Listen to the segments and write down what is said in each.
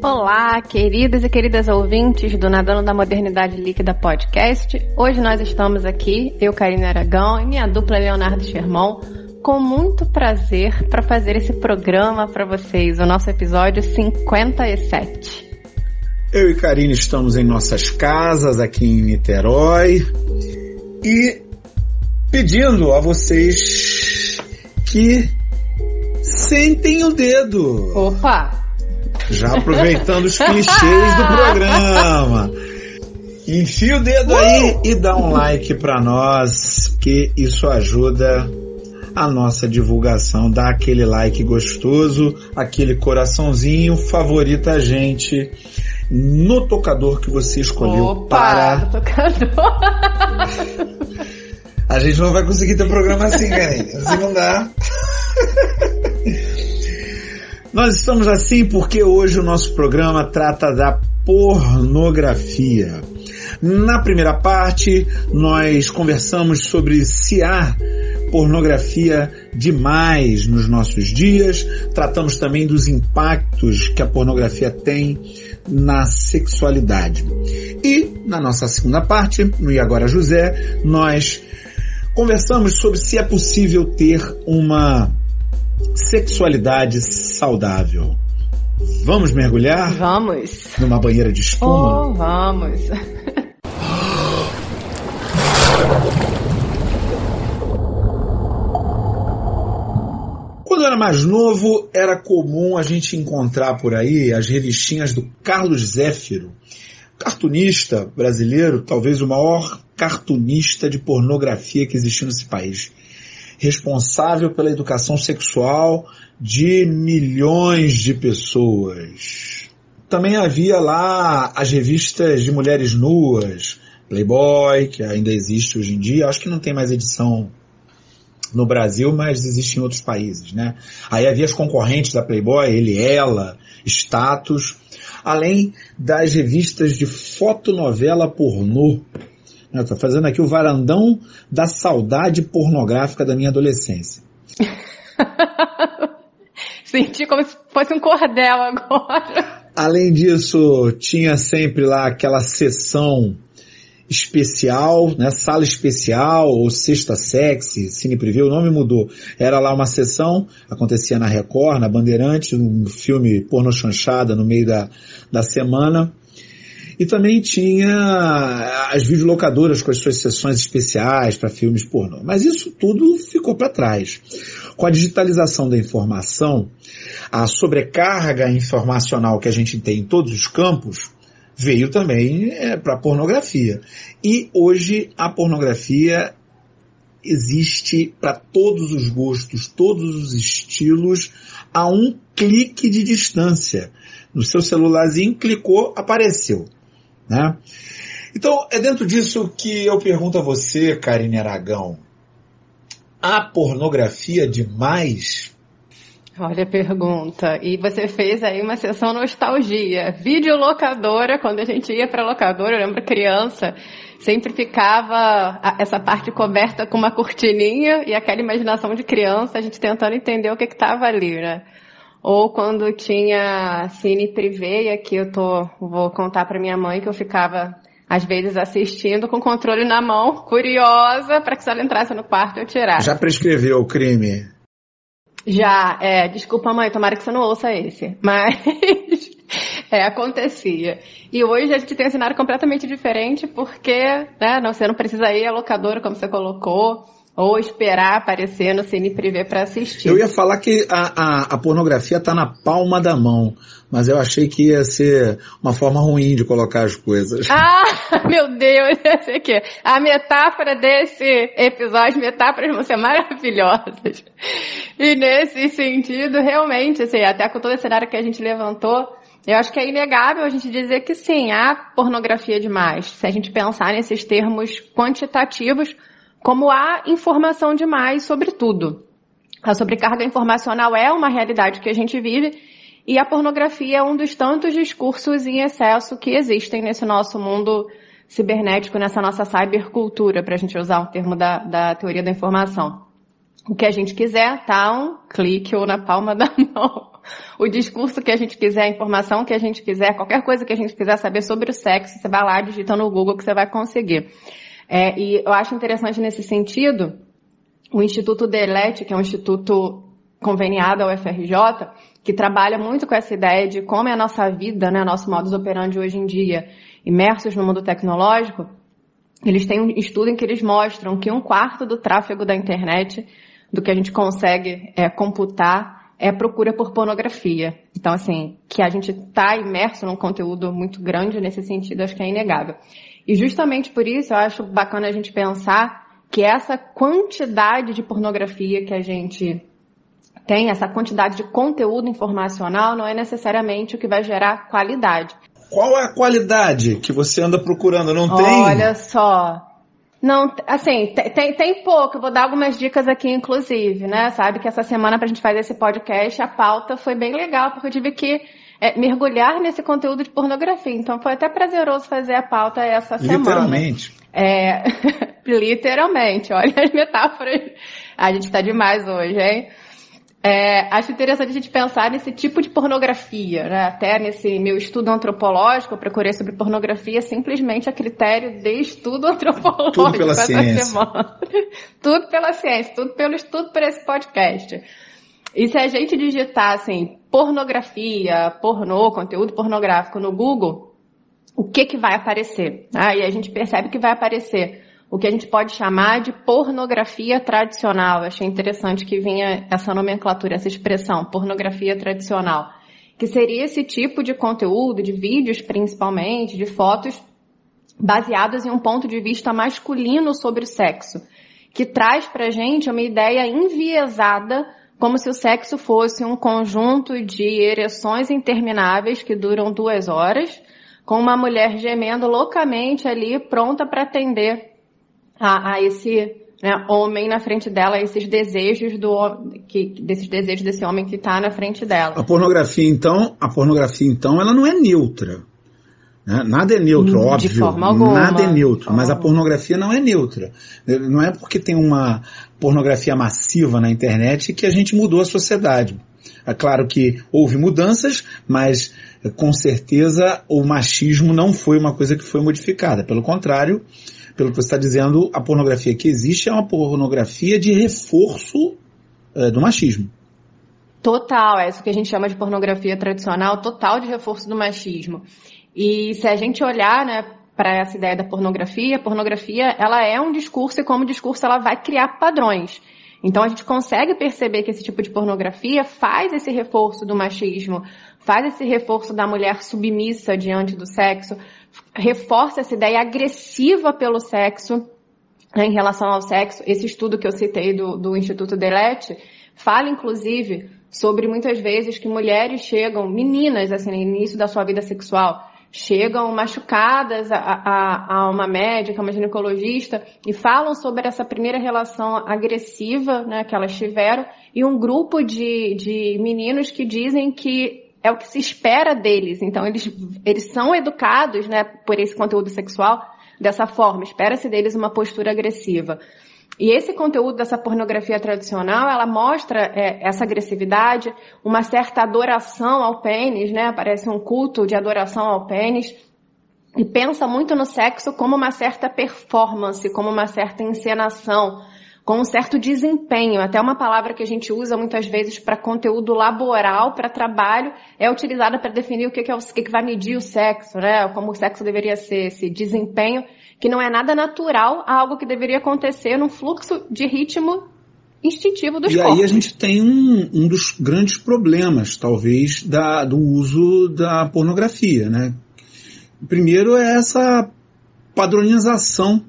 Olá, queridas e queridas ouvintes do Nadando da Modernidade Líquida Podcast. Hoje nós estamos aqui, eu, Karine Aragão, e minha dupla Leonardo Sherman, com muito prazer para fazer esse programa para vocês, o nosso episódio 57. Eu e Karine estamos em nossas casas aqui em Niterói e pedindo a vocês que sentem o dedo. Opa! Já aproveitando os clichês do programa. Enfia o dedo aí e dá um like para nós, que isso ajuda a nossa divulgação. Dá aquele like gostoso, aquele coraçãozinho, favorita a gente no tocador que você escolheu Opa, para. tocador. A gente não vai conseguir ter programa assim, Karine. Assim não dá. Nós estamos assim porque hoje o nosso programa trata da pornografia. Na primeira parte, nós conversamos sobre se há pornografia demais nos nossos dias. Tratamos também dos impactos que a pornografia tem na sexualidade. E na nossa segunda parte, no E Agora José, nós conversamos sobre se é possível ter uma sexualidade saudável. Vamos mergulhar Vamos. numa banheira de espuma? Oh, vamos. Quando eu era mais novo, era comum a gente encontrar por aí as revistinhas do Carlos Zéfiro, cartunista brasileiro, talvez o maior cartunista de pornografia que existiu nesse país. Responsável pela educação sexual de milhões de pessoas. Também havia lá as revistas de mulheres nuas, Playboy, que ainda existe hoje em dia, acho que não tem mais edição no Brasil, mas existe em outros países, né? Aí havia as concorrentes da Playboy, ele, ela, Status, além das revistas de fotonovela pornô. Estou fazendo aqui o varandão da saudade pornográfica da minha adolescência. Senti como se fosse um cordel agora. Além disso, tinha sempre lá aquela sessão especial, né, sala especial ou sexta sexy, cine preview, o nome mudou. Era lá uma sessão, acontecia na Record, na Bandeirante, um filme porno chanchada no meio da, da semana. E também tinha as videolocadoras com as suas sessões especiais para filmes pornô. Mas isso tudo ficou para trás. Com a digitalização da informação, a sobrecarga informacional que a gente tem em todos os campos, veio também é, para a pornografia. E hoje a pornografia existe para todos os gostos, todos os estilos, a um clique de distância. No seu celularzinho, clicou, apareceu. Né? Então, é dentro disso que eu pergunto a você, Karine Aragão. Há pornografia demais? Olha a pergunta. E você fez aí uma sessão nostalgia. Videolocadora, quando a gente ia pra locadora, eu lembro criança, sempre ficava essa parte coberta com uma cortininha e aquela imaginação de criança, a gente tentando entender o que que tava ali, né? Ou quando tinha cine privê, e aqui eu tô, vou contar pra minha mãe que eu ficava às vezes assistindo com o controle na mão, curiosa, para que se ela entrasse no quarto eu tirasse. Já prescreveu o crime? Já, é, desculpa mãe, tomara que você não ouça esse, mas é, acontecia. E hoje a gente tem um cenário completamente diferente porque, né, não, você não precisa ir à locadora como você colocou, ou esperar aparecer no Cine Privé para assistir. Eu ia falar que a, a, a pornografia está na palma da mão, mas eu achei que ia ser uma forma ruim de colocar as coisas. Ah, meu Deus, eu sei que a metáfora desse episódio, metáforas vão ser maravilhosas. E nesse sentido, realmente, assim, até com todo esse cenário que a gente levantou, eu acho que é inegável a gente dizer que sim, há pornografia demais. Se a gente pensar nesses termos quantitativos, como há informação demais sobre tudo. A sobrecarga informacional é uma realidade que a gente vive e a pornografia é um dos tantos discursos em excesso que existem nesse nosso mundo cibernético, nessa nossa cybercultura, para a gente usar um termo da, da teoria da informação. O que a gente quiser, tá um clique ou na palma da mão. o discurso que a gente quiser, a informação que a gente quiser, qualquer coisa que a gente quiser saber sobre o sexo, você vai lá, digita no Google que você vai conseguir. É, e eu acho interessante nesse sentido, o Instituto Delete, que é um instituto conveniado ao FRJ, que trabalha muito com essa ideia de como é a nossa vida, né, nosso modus operandi hoje em dia, imersos no mundo tecnológico, eles têm um estudo em que eles mostram que um quarto do tráfego da internet, do que a gente consegue é, computar, é procura por pornografia. Então, assim, que a gente está imerso num conteúdo muito grande nesse sentido, acho que é inegável. E justamente por isso eu acho bacana a gente pensar que essa quantidade de pornografia que a gente tem, essa quantidade de conteúdo informacional, não é necessariamente o que vai gerar qualidade. Qual é a qualidade que você anda procurando? Não tem? Olha só. Não, assim, tem, tem pouco. Eu vou dar algumas dicas aqui, inclusive, né? Sabe que essa semana, pra gente fazer esse podcast, a pauta foi bem legal, porque eu tive que é, mergulhar nesse conteúdo de pornografia. Então foi até prazeroso fazer a pauta essa semana. Literalmente. É, literalmente, olha as metáforas. A gente tá demais hoje, hein? É, acho interessante a gente pensar nesse tipo de pornografia, né? Até nesse meu estudo antropológico, eu procurei sobre pornografia simplesmente a critério de estudo antropológico. Tudo pela ciência. Semana. tudo pela ciência, tudo pelo estudo para esse podcast. E se a gente digitar assim, pornografia, pornô, conteúdo pornográfico no Google, o que que vai aparecer? Ah, a gente percebe que vai aparecer o que a gente pode chamar de pornografia tradicional. Eu achei interessante que vinha essa nomenclatura, essa expressão, pornografia tradicional, que seria esse tipo de conteúdo, de vídeos principalmente, de fotos baseadas em um ponto de vista masculino sobre o sexo, que traz pra gente uma ideia enviesada como se o sexo fosse um conjunto de ereções intermináveis que duram duas horas, com uma mulher gemendo loucamente ali, pronta para atender a, a esse né, homem na frente dela, esses desejos do que desses desejos desse homem que está na frente dela. A pornografia então, a pornografia então, ela não é neutra. Né? Nada é neutro, de óbvio. Forma alguma, nada é neutro, mas a pornografia não é neutra. Não é porque tem uma pornografia massiva na internet que a gente mudou a sociedade. É claro que houve mudanças, mas com certeza o machismo não foi uma coisa que foi modificada. Pelo contrário, pelo que você está dizendo, a pornografia que existe é uma pornografia de reforço é, do machismo. Total, é isso que a gente chama de pornografia tradicional, total de reforço do machismo. E se a gente olhar, né, para essa ideia da pornografia, a pornografia, ela é um discurso e como discurso ela vai criar padrões. Então a gente consegue perceber que esse tipo de pornografia faz esse reforço do machismo, faz esse reforço da mulher submissa diante do sexo, reforça essa ideia agressiva pelo sexo né, em relação ao sexo. Esse estudo que eu citei do, do Instituto Delete fala, inclusive, sobre muitas vezes que mulheres chegam, meninas, assim, no início da sua vida sexual, chegam machucadas a, a, a, uma médica, uma ginecologista, e falam sobre essa primeira relação agressiva né, que elas tiveram, e um grupo de, de meninos que dizem que é o que se espera deles. Então, eles, eles são educados né, por esse conteúdo sexual dessa forma. Espera-se deles uma postura agressiva. E esse conteúdo dessa pornografia tradicional, ela mostra é, essa agressividade, uma certa adoração ao pênis, né? Parece um culto de adoração ao pênis. E pensa muito no sexo como uma certa performance, como uma certa encenação, com um certo desempenho. Até uma palavra que a gente usa muitas vezes para conteúdo laboral, para trabalho, é utilizada para definir o que, que, é o que, que vai medir o sexo, né? Como o sexo deveria ser, esse desempenho que não é nada natural a algo que deveria acontecer num fluxo de ritmo instintivo dos e corpos. E aí a gente tem um, um dos grandes problemas, talvez, da, do uso da pornografia, né? Primeiro é essa padronização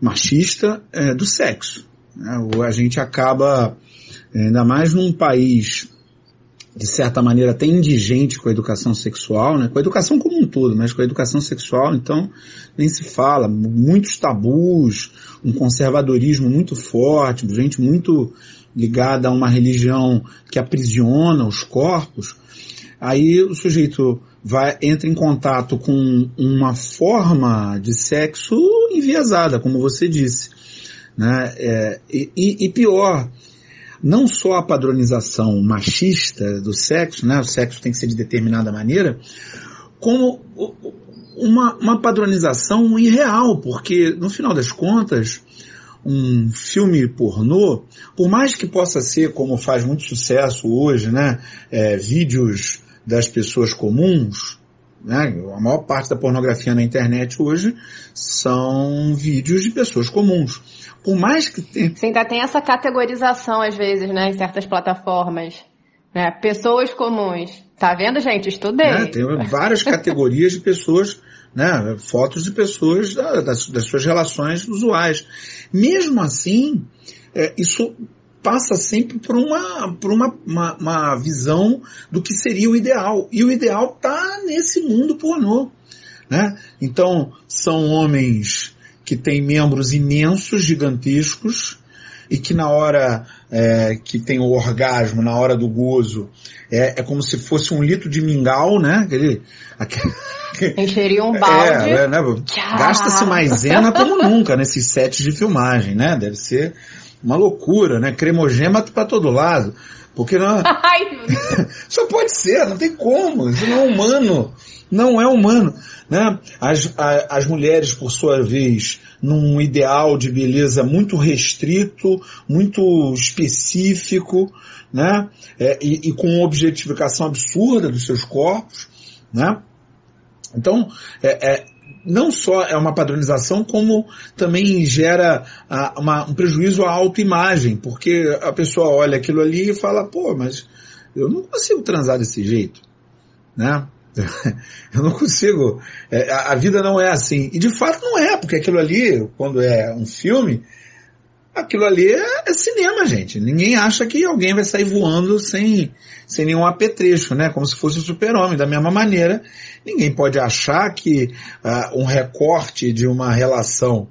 machista é, do sexo. Né? A gente acaba, ainda mais num país de certa maneira, até indigente com a educação sexual, né? com a educação como um todo, mas com a educação sexual, então, nem se fala. Muitos tabus, um conservadorismo muito forte, gente muito ligada a uma religião que aprisiona os corpos. Aí o sujeito vai, entra em contato com uma forma de sexo enviesada, como você disse. Né? É, e, e pior, não só a padronização machista do sexo, né, o sexo tem que ser de determinada maneira, como uma, uma padronização irreal, porque no final das contas, um filme pornô, por mais que possa ser, como faz muito sucesso hoje, né, é, vídeos das pessoas comuns, né, a maior parte da pornografia na internet hoje são vídeos de pessoas comuns. Por mais que tenha... Você ainda tem essa categorização às vezes, né, em certas plataformas. Né? Pessoas comuns. Tá vendo, gente? Estudei. Né, tem várias categorias de pessoas né, fotos de pessoas das, das, suas relações usuais. Mesmo assim, é, isso passa sempre por uma, por uma, uma, uma, visão do que seria o ideal. E o ideal está nesse mundo pornô. Né? Então, são homens que têm membros imensos, gigantescos, e que na hora é, que tem o orgasmo, na hora do gozo, é, é como se fosse um litro de mingau, né? Aquele, aquele Encheria um balde. É, né? Gasta-se maisena como nunca nesses sets de filmagem, né? Deve ser uma loucura, né? Cremogema para todo lado. Porque não. Ai, Só pode ser, não tem como. Isso não é humano. Não é humano. Né? As, a, as mulheres, por sua vez, num ideal de beleza muito restrito, muito específico, né? É, e, e com objetificação absurda dos seus corpos, né? Então, é, é, não só é uma padronização, como também gera a, uma, um prejuízo à autoimagem, porque a pessoa olha aquilo ali e fala, pô, mas eu não consigo transar desse jeito, né? Eu não consigo, é, a, a vida não é assim. E de fato não é, porque aquilo ali, quando é um filme, aquilo ali é, é, cinema, gente. Ninguém acha que alguém vai sair voando sem, sem nenhum apetrecho, né? Como se fosse o super-homem. Da mesma maneira, ninguém pode achar que uh, um recorte de uma relação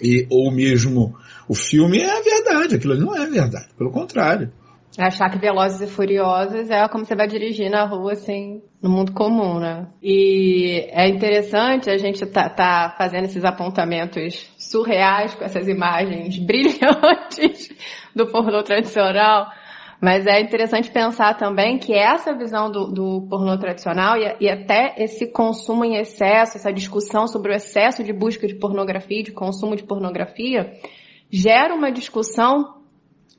e, ou mesmo o filme é a verdade. Aquilo ali não é verdade. Pelo contrário. Achar que Velozes e Furiosos é como você vai dirigir na rua, assim, no mundo comum, né? E é interessante a gente tá, tá fazendo esses apontamentos surreais com essas imagens brilhantes do pornô tradicional, mas é interessante pensar também que essa visão do, do pornô tradicional e, e, até esse consumo em excesso, essa discussão sobre o excesso de busca de pornografia, de consumo de pornografia, gera uma discussão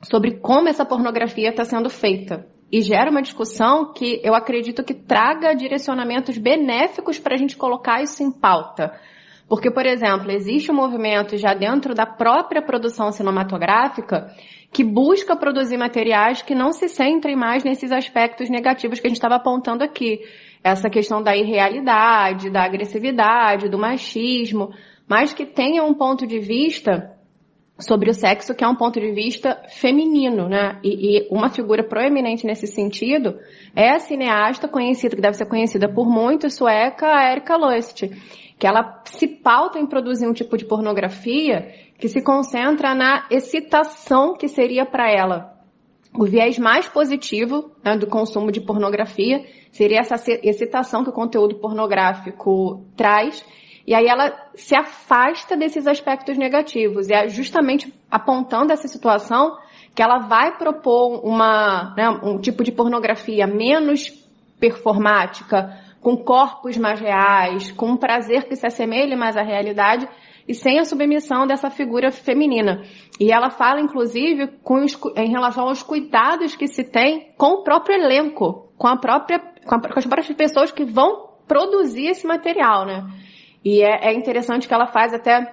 sobre como essa pornografia está sendo feita. E gera uma discussão que eu acredito que traga direcionamentos benéficos para a gente colocar isso em pauta. Porque, por exemplo, existe um movimento já dentro da própria produção cinematográfica que busca produzir materiais que não se centrem mais nesses aspectos negativos que a gente estava apontando aqui. Essa questão da irrealidade, da agressividade, do machismo, mas que tenha um ponto de vista sobre o sexo que é um ponto de vista feminino, né? E, e, uma figura proeminente nesse sentido é a cineasta conhecida, que deve ser conhecida por muitos, sueca, Erika Lust, que ela se pauta em produzir um tipo de pornografia que se concentra na excitação que seria para ela. O viés mais positivo né, do consumo de pornografia seria essa excitação que o conteúdo pornográfico traz e aí ela se afasta desses aspectos negativos. E é justamente apontando essa situação que ela vai propor uma, né, um tipo de pornografia menos performática, com corpos mais reais, com um prazer que se assemelhe mais à realidade e sem a submissão dessa figura feminina. E ela fala, inclusive, com os, em relação aos cuidados que se tem com o próprio elenco, com a própria, com, a, com as próprias pessoas que vão produzir esse material, né? E é, é interessante que ela faz até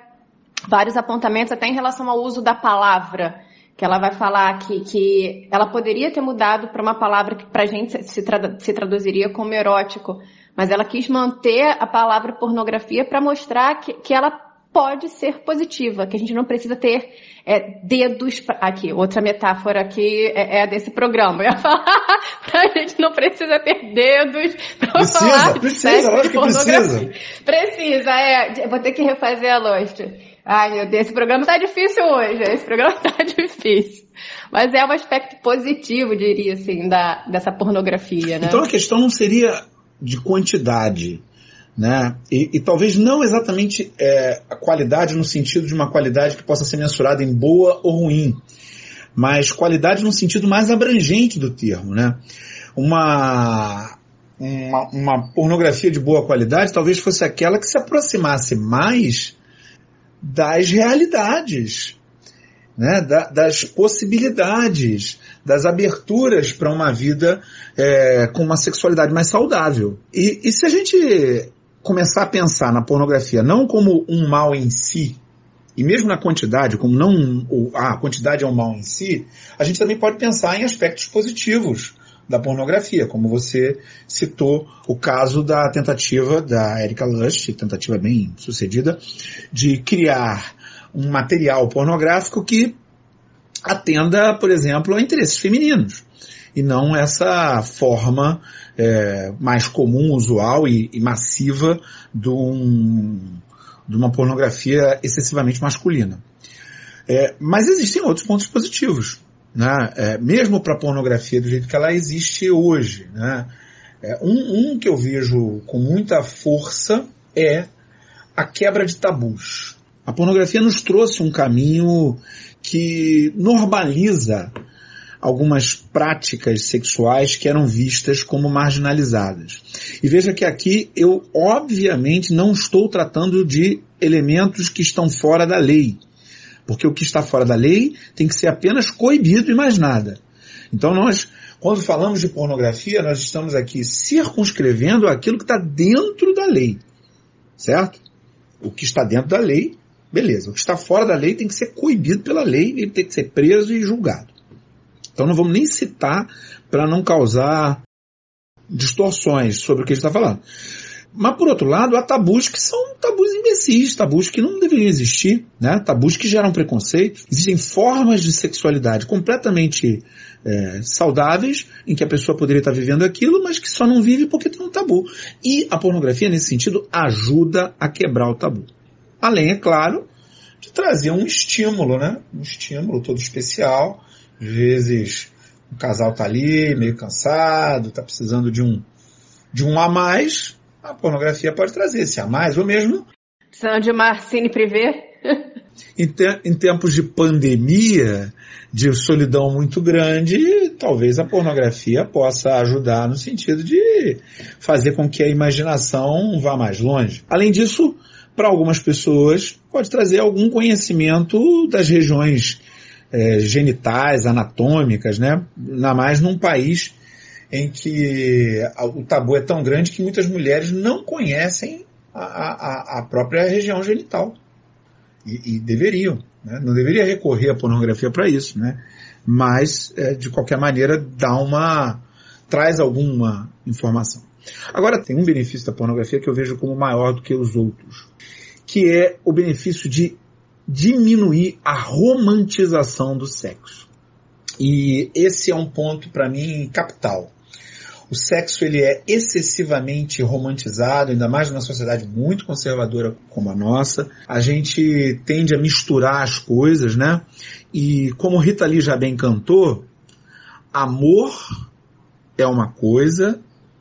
vários apontamentos, até em relação ao uso da palavra que ela vai falar que, que ela poderia ter mudado para uma palavra que para a gente se, tra se, traduziria como erótico, mas ela quis manter a palavra pornografia para mostrar que, que ela pode ser positiva, que a gente não precisa ter é, dedos. Pra... Aqui, outra metáfora aqui é, é desse programa. Eu ia falar, a gente não precisa ter dedos para falar precisa, lógico que precisa. Precisa, é. Vou ter que refazer a Lost. Ai, meu Deus, esse programa tá difícil hoje. Esse programa tá difícil. Mas é um aspecto positivo, diria assim, da, dessa pornografia, né? Então a questão não seria de quantidade né? E, e talvez não exatamente é, a qualidade no sentido de uma qualidade que possa ser mensurada em boa ou ruim, mas qualidade no sentido mais abrangente do termo, né? Uma, uma, uma pornografia de boa qualidade talvez fosse aquela que se aproximasse mais das realidades, né? Da, das possibilidades, das aberturas para uma vida é, com uma sexualidade mais saudável. E, e se a gente começar a pensar na pornografia não como um mal em si, e mesmo na quantidade, como não a quantidade é um mal em si, a gente também pode pensar em aspectos positivos da pornografia, como você citou o caso da tentativa da Erika Lush, tentativa bem sucedida, de criar um material pornográfico que atenda, por exemplo, a interesses femininos e não essa forma é, mais comum, usual e, e massiva de, um, de, uma pornografia excessivamente masculina. É, mas existem outros pontos positivos, né? É, mesmo para a pornografia do jeito que ela existe hoje. Né? É, um, um que eu vejo com muita força é a quebra de tabus. A pornografia nos trouxe um caminho que normaliza algumas práticas sexuais que eram vistas como marginalizadas. E veja que aqui eu obviamente não estou tratando de elementos que estão fora da lei. Porque o que está fora da lei tem que ser apenas coibido e mais nada. Então nós, quando falamos de pornografia, nós estamos aqui circunscrevendo aquilo que está dentro da lei. Certo? O que está dentro da lei, beleza. O que está fora da lei tem que ser coibido pela lei, ele tem que ser preso e julgado. Então não vamos nem citar para não causar distorções sobre o que a gente está falando. Mas por outro lado, há tabus que são tabus imbecis, tabus que não deveriam existir, né? tabus que geram preconceito. Existem formas de sexualidade completamente é, saudáveis, em que a pessoa poderia estar vivendo aquilo, mas que só não vive porque tem um tabu. E a pornografia, nesse sentido, ajuda a quebrar o tabu. Além, é claro, de trazer um estímulo, né? Um estímulo todo especial, às vezes o casal está ali, meio cansado, está precisando de um, de um a mais. A pornografia pode trazer esse a mais, ou mesmo. Precisando de uma cine privê. em, te, em tempos de pandemia, de solidão muito grande, talvez a pornografia possa ajudar no sentido de fazer com que a imaginação vá mais longe. Além disso, para algumas pessoas, pode trazer algum conhecimento das regiões é, genitais, anatômicas, né? Ainda mais num país em que o tabu é tão grande que muitas mulheres não conhecem a, a, a própria região genital. E, e deveriam. Né? Não deveria recorrer à pornografia para isso, né? Mas, é, de qualquer maneira, dá uma. traz alguma informação. Agora, tem um benefício da pornografia que eu vejo como maior do que os outros, que é o benefício de diminuir a romantização do sexo. E esse é um ponto para mim capital. O sexo ele é excessivamente romantizado, ainda mais numa sociedade muito conservadora como a nossa. A gente tende a misturar as coisas, né? E como Rita Lee já bem cantou, amor é uma coisa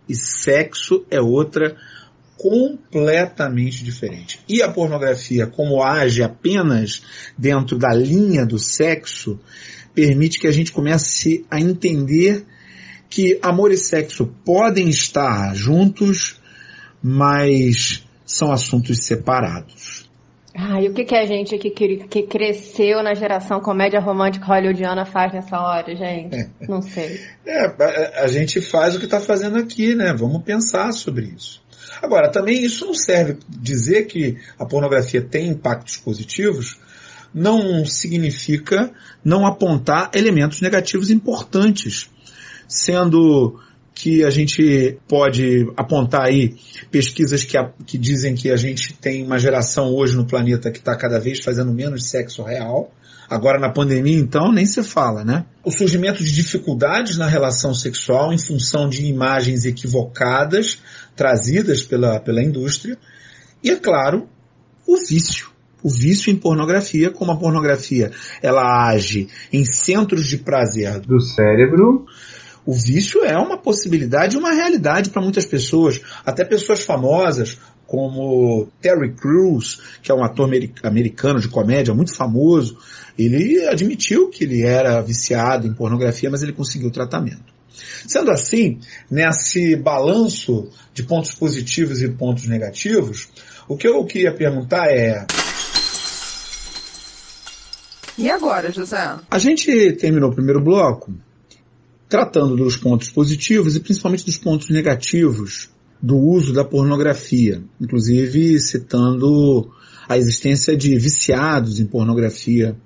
e sexo é outra completamente diferente. E a pornografia, como age apenas dentro da linha do sexo, permite que a gente comece a entender que amor e sexo podem estar juntos, mas são assuntos separados. Ah, e o que, que a gente que, que cresceu na geração comédia romântica hollywoodiana faz nessa hora, gente? Não sei. É, a, a gente faz o que está fazendo aqui, né? Vamos pensar sobre isso. Agora, também isso não serve dizer que a pornografia tem impactos positivos, não significa não apontar elementos negativos importantes, sendo que a gente pode apontar aí pesquisas que, a, que dizem que a gente tem uma geração hoje no planeta que está cada vez fazendo menos sexo real. Agora na pandemia, então, nem se fala, né? O surgimento de dificuldades na relação sexual em função de imagens equivocadas trazidas pela, pela indústria. E, é claro, o vício. O vício em pornografia, como a pornografia ela age em centros de prazer do cérebro, o vício é uma possibilidade, uma realidade para muitas pessoas, até pessoas famosas, como Terry Crews, que é um ator americano de comédia muito famoso, ele admitiu que ele era viciado em pornografia, mas ele conseguiu tratamento. Sendo assim, nesse balanço de pontos positivos e pontos negativos, o que eu queria perguntar é. E agora, José? A gente terminou o primeiro bloco tratando dos pontos positivos e principalmente dos pontos negativos do uso da pornografia, inclusive citando a existência de viciados em pornografia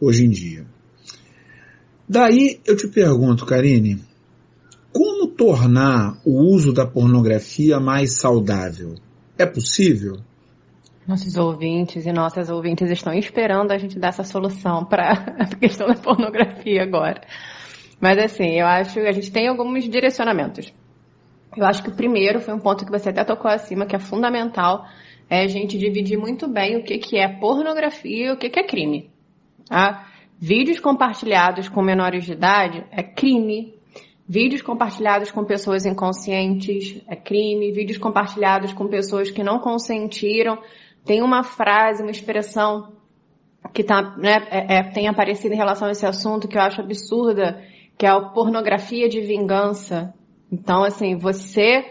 hoje em dia. Daí eu te pergunto, Karine, tornar o uso da pornografia mais saudável? É possível? Nossos ouvintes e nossas ouvintes estão esperando a gente dar essa solução para a questão da pornografia agora. Mas assim, eu acho que a gente tem alguns direcionamentos. Eu acho que o primeiro foi um ponto que você até tocou acima, que é fundamental, é a gente dividir muito bem o que, que é pornografia e o que, que é crime. Tá? Vídeos compartilhados com menores de idade é crime. Vídeos compartilhados com pessoas inconscientes é crime. Vídeos compartilhados com pessoas que não consentiram. Tem uma frase, uma expressão que tá, né, é, é, tem aparecido em relação a esse assunto que eu acho absurda, que é a pornografia de vingança. Então, assim, você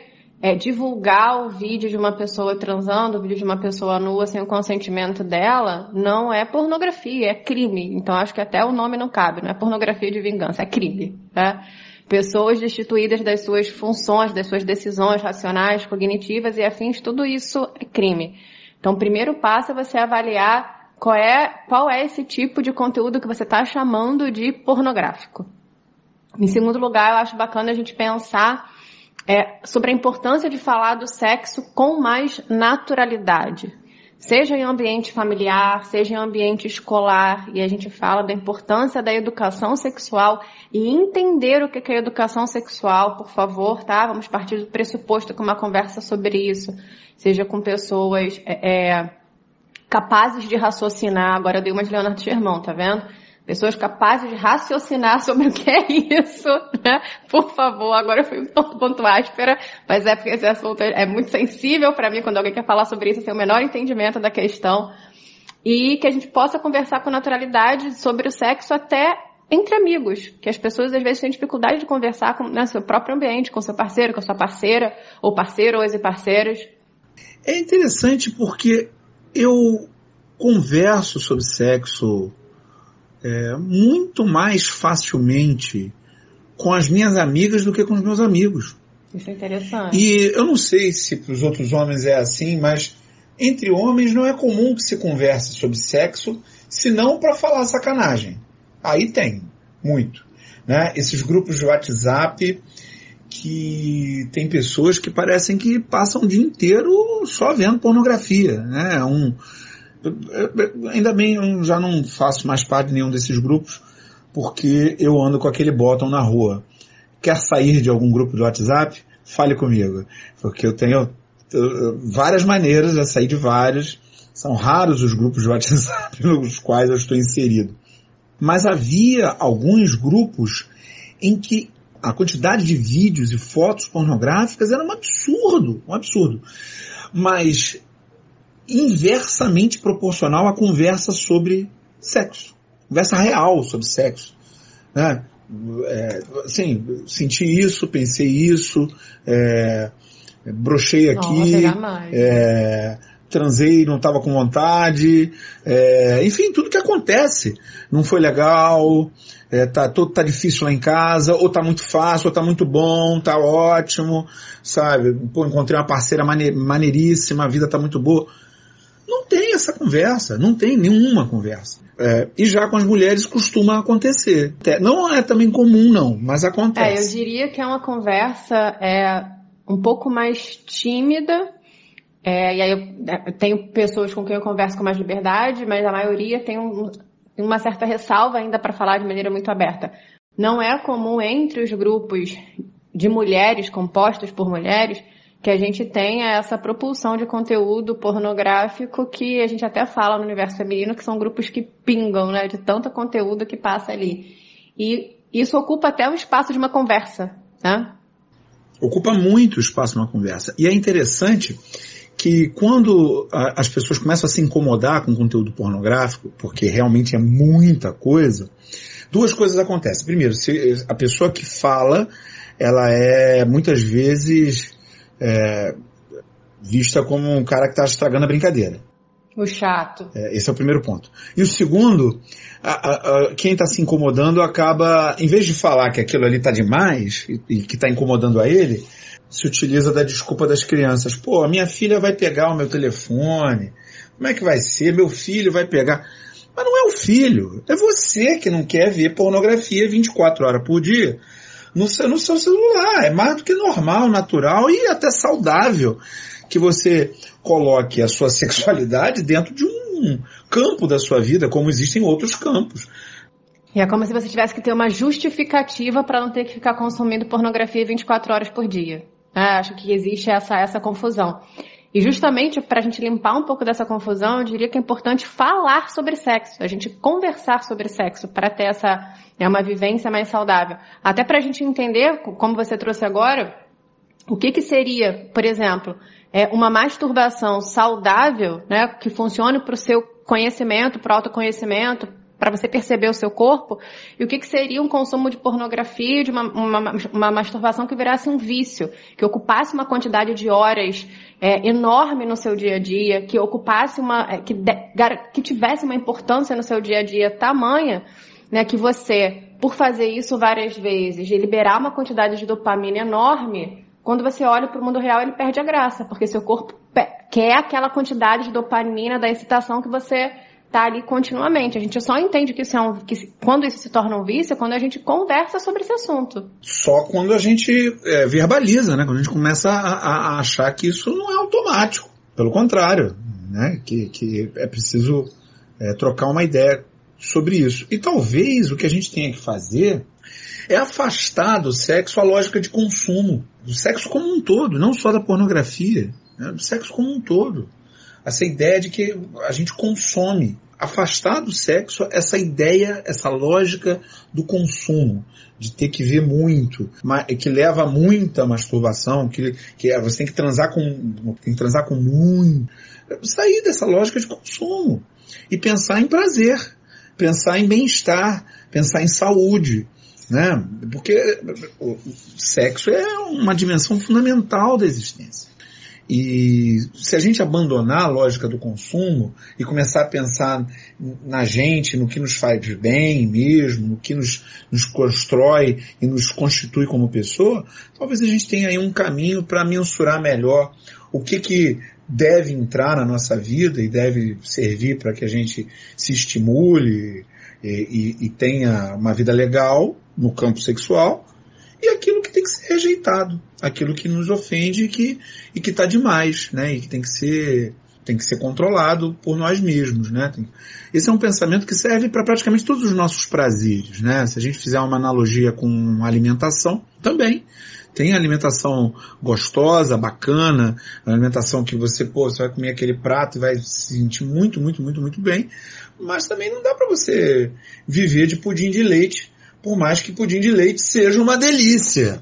é, divulgar o vídeo de uma pessoa transando, o vídeo de uma pessoa nua sem o consentimento dela, não é pornografia, é crime. Então acho que até o nome não cabe, não é pornografia de vingança, é crime. Tá? Pessoas destituídas das suas funções, das suas decisões racionais, cognitivas e afins, tudo isso é crime. Então o primeiro passo é você avaliar qual é, qual é esse tipo de conteúdo que você está chamando de pornográfico. Em segundo lugar, eu acho bacana a gente pensar é, sobre a importância de falar do sexo com mais naturalidade. Seja em ambiente familiar, seja em ambiente escolar, e a gente fala da importância da educação sexual e entender o que é educação sexual, por favor, tá? Vamos partir do pressuposto com uma conversa sobre isso, seja com pessoas é, é, capazes de raciocinar. Agora eu dei uma de Leonardo Germão, tá vendo? Pessoas capazes de raciocinar sobre o que é isso, né? Por favor, agora eu fui um ponto áspera, mas é porque esse assunto é muito sensível para mim quando alguém quer falar sobre isso, ter o menor entendimento da questão. E que a gente possa conversar com naturalidade sobre o sexo até entre amigos, que as pessoas às vezes têm dificuldade de conversar com né, seu próprio ambiente, com seu parceiro, com sua parceira, ou parceiro ou ex-parceiros. É interessante porque eu converso sobre sexo é, muito mais facilmente com as minhas amigas do que com os meus amigos. Isso é interessante. E eu não sei se para os outros homens é assim, mas entre homens não é comum que se converse sobre sexo, senão para falar sacanagem. Aí tem, muito. Né? Esses grupos de WhatsApp que tem pessoas que parecem que passam o dia inteiro só vendo pornografia. Né? Um, ainda bem eu já não faço mais parte de nenhum desses grupos, porque eu ando com aquele botão na rua. Quer sair de algum grupo de WhatsApp? Fale comigo. Porque eu tenho várias maneiras, já saí de vários. São raros os grupos de WhatsApp nos quais eu estou inserido. Mas havia alguns grupos em que a quantidade de vídeos e fotos pornográficas era um absurdo, um absurdo. Mas inversamente proporcional à conversa sobre sexo. Conversa real sobre sexo. Né? É, assim, senti isso, pensei isso, é, brochei aqui, é, transei, não estava com vontade, é, enfim, tudo que acontece. Não foi legal, é, tá, todo, tá difícil lá em casa, ou tá muito fácil, ou tá muito bom, tá ótimo, sabe? Pô, encontrei uma parceira maneiríssima, a vida tá muito boa. Não tem essa conversa, não tem nenhuma conversa. É, e já com as mulheres costuma acontecer. Não é também comum, não, mas acontece. É, eu diria que é uma conversa é, um pouco mais tímida. É, e aí eu, é, eu, tenho pessoas com quem eu converso com mais liberdade, mas a maioria tem um, uma certa ressalva ainda para falar de maneira muito aberta. Não é comum entre os grupos de mulheres compostos por mulheres que a gente tenha essa propulsão de conteúdo pornográfico que a gente até fala no universo feminino, que são grupos que pingam, né, de tanto conteúdo que passa ali. E isso ocupa até o espaço de uma conversa, né? Ocupa muito o espaço de uma conversa. E é interessante que quando as pessoas começam a se incomodar com conteúdo pornográfico, porque realmente é muita coisa, duas coisas acontecem. Primeiro, se a pessoa que fala, ela é muitas vezes é, vista como um cara que está estragando a brincadeira. O chato. É, esse é o primeiro ponto. E o segundo, a, a, a, quem está se incomodando acaba, em vez de falar que aquilo ali está demais e, e que está incomodando a ele, se utiliza da desculpa das crianças. Pô, a minha filha vai pegar o meu telefone. Como é que vai ser? Meu filho vai pegar. Mas não é o filho, é você que não quer ver pornografia 24 horas por dia no seu, no seu celular. É mais do que normal, natural e até saudável que você coloque a sua sexualidade dentro de um campo da sua vida, como existem outros campos. E é como se você tivesse que ter uma justificativa para não ter que ficar consumindo pornografia 24 horas por dia. É, acho que existe essa, essa confusão. E justamente para a gente limpar um pouco dessa confusão, eu diria que é importante falar sobre sexo, a gente conversar sobre sexo para ter essa é uma vivência mais saudável. Até para a gente entender, como você trouxe agora, o que, que seria, por exemplo, é uma masturbação saudável, né, que funcione para o seu conhecimento, para o autoconhecimento, para você perceber o seu corpo, e o que, que seria um consumo de pornografia, de uma, uma, uma, masturbação que virasse um vício, que ocupasse uma quantidade de horas é, enorme no seu dia a dia, que ocupasse uma, é, que, de, que tivesse uma importância no seu dia a dia tamanha, né, que você, por fazer isso várias vezes, de liberar uma quantidade de dopamina enorme, quando você olha para o mundo real, ele perde a graça, porque seu corpo quer aquela quantidade de dopamina da excitação que você tá ali continuamente. A gente só entende que isso é um, que quando isso se torna um vício é quando a gente conversa sobre esse assunto. Só quando a gente é, verbaliza, né? Quando a gente começa a, a, achar que isso não é automático. Pelo contrário, né? Que, que é preciso é, trocar uma ideia sobre isso. E talvez o que a gente tenha que fazer é afastar do sexo a lógica de consumo. Do sexo como um todo, não só da pornografia. Né? Do sexo como um todo essa ideia de que a gente consome. Afastar do sexo essa ideia, essa lógica do consumo, de ter que ver muito, que leva a muita masturbação, que, que é, você tem que transar com, tem que transar com muito. Sair dessa lógica de consumo e pensar em prazer, pensar em bem-estar, pensar em saúde, né? Porque o sexo é uma dimensão fundamental da existência. E se a gente abandonar a lógica do consumo e começar a pensar na gente, no que nos faz bem mesmo, no que nos, nos constrói e nos constitui como pessoa, talvez a gente tenha aí um caminho para mensurar melhor o que, que deve entrar na nossa vida e deve servir para que a gente se estimule e, e, e tenha uma vida legal no campo sexual e aquilo que tem que ser rejeitado, aquilo que nos ofende e que que está demais, né? E que tem que ser tem que ser controlado por nós mesmos, né? Esse é um pensamento que serve para praticamente todos os nossos prazeres, né? Se a gente fizer uma analogia com alimentação, também tem alimentação gostosa, bacana, alimentação que você, pô, você vai comer aquele prato e vai se sentir muito, muito, muito, muito bem, mas também não dá para você viver de pudim de leite por mais que pudim de leite seja uma delícia.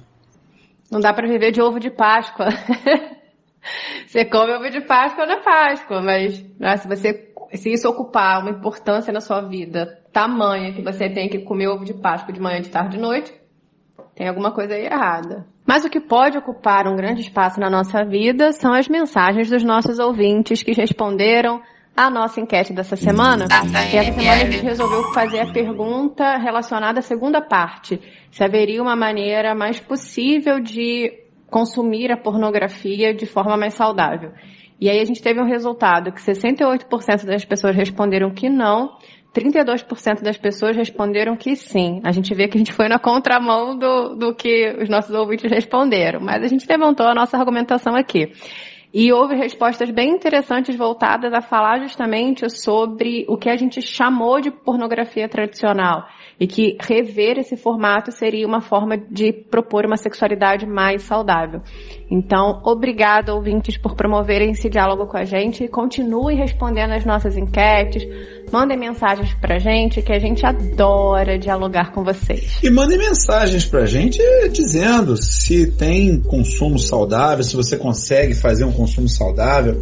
Não dá para viver de ovo de Páscoa. você come ovo de Páscoa na Páscoa, mas né, se você se isso ocupar uma importância na sua vida tamanha que você tem que comer ovo de Páscoa de manhã, de tarde, de noite, tem alguma coisa aí errada. Mas o que pode ocupar um grande espaço na nossa vida são as mensagens dos nossos ouvintes que responderam a nossa enquete dessa semana. E essa semana a gente resolveu fazer a pergunta relacionada à segunda parte. Se haveria uma maneira mais possível de consumir a pornografia de forma mais saudável. E aí a gente teve um resultado que 68% das pessoas responderam que não, 32% das pessoas responderam que sim. A gente vê que a gente foi na contramão do, do que os nossos ouvintes responderam, mas a gente levantou a nossa argumentação aqui. E houve respostas bem interessantes voltadas a falar justamente sobre o que a gente chamou de pornografia tradicional. E que rever esse formato seria uma forma de propor uma sexualidade mais saudável. Então, obrigado, ouvintes, por promoverem esse diálogo com a gente. Continue respondendo as nossas enquetes. Mandem mensagens pra gente, que a gente adora dialogar com vocês. E mandem mensagens pra gente dizendo se tem consumo saudável, se você consegue fazer um consumo saudável.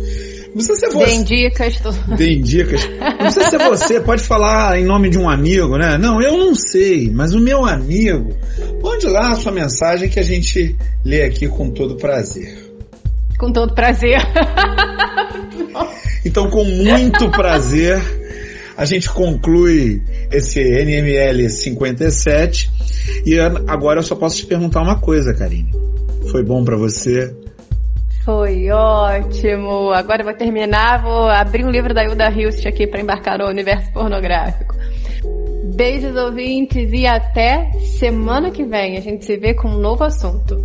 Não precisa ser você. Deem dicas. Tô... Deem dicas. Não precisa ser você, pode falar em nome de um amigo, né? Não, eu não sei, mas o meu amigo. Mande lá a sua mensagem que a gente lê aqui com todo prazer. Com todo prazer. então, com muito prazer, a gente conclui esse NML 57. E agora eu só posso te perguntar uma coisa, Karine. Foi bom para você? Foi ótimo. Agora eu vou terminar, vou abrir um livro da Hilda Hilst aqui para embarcar no universo pornográfico. Beijos, ouvintes, e até semana que vem. A gente se vê com um novo assunto.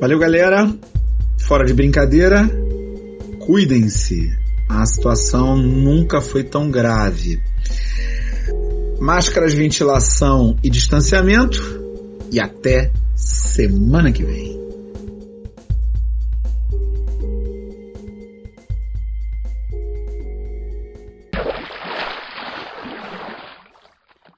Valeu, galera. Fora de brincadeira, cuidem-se. A situação nunca foi tão grave. Máscaras, ventilação e distanciamento. E até semana que vem.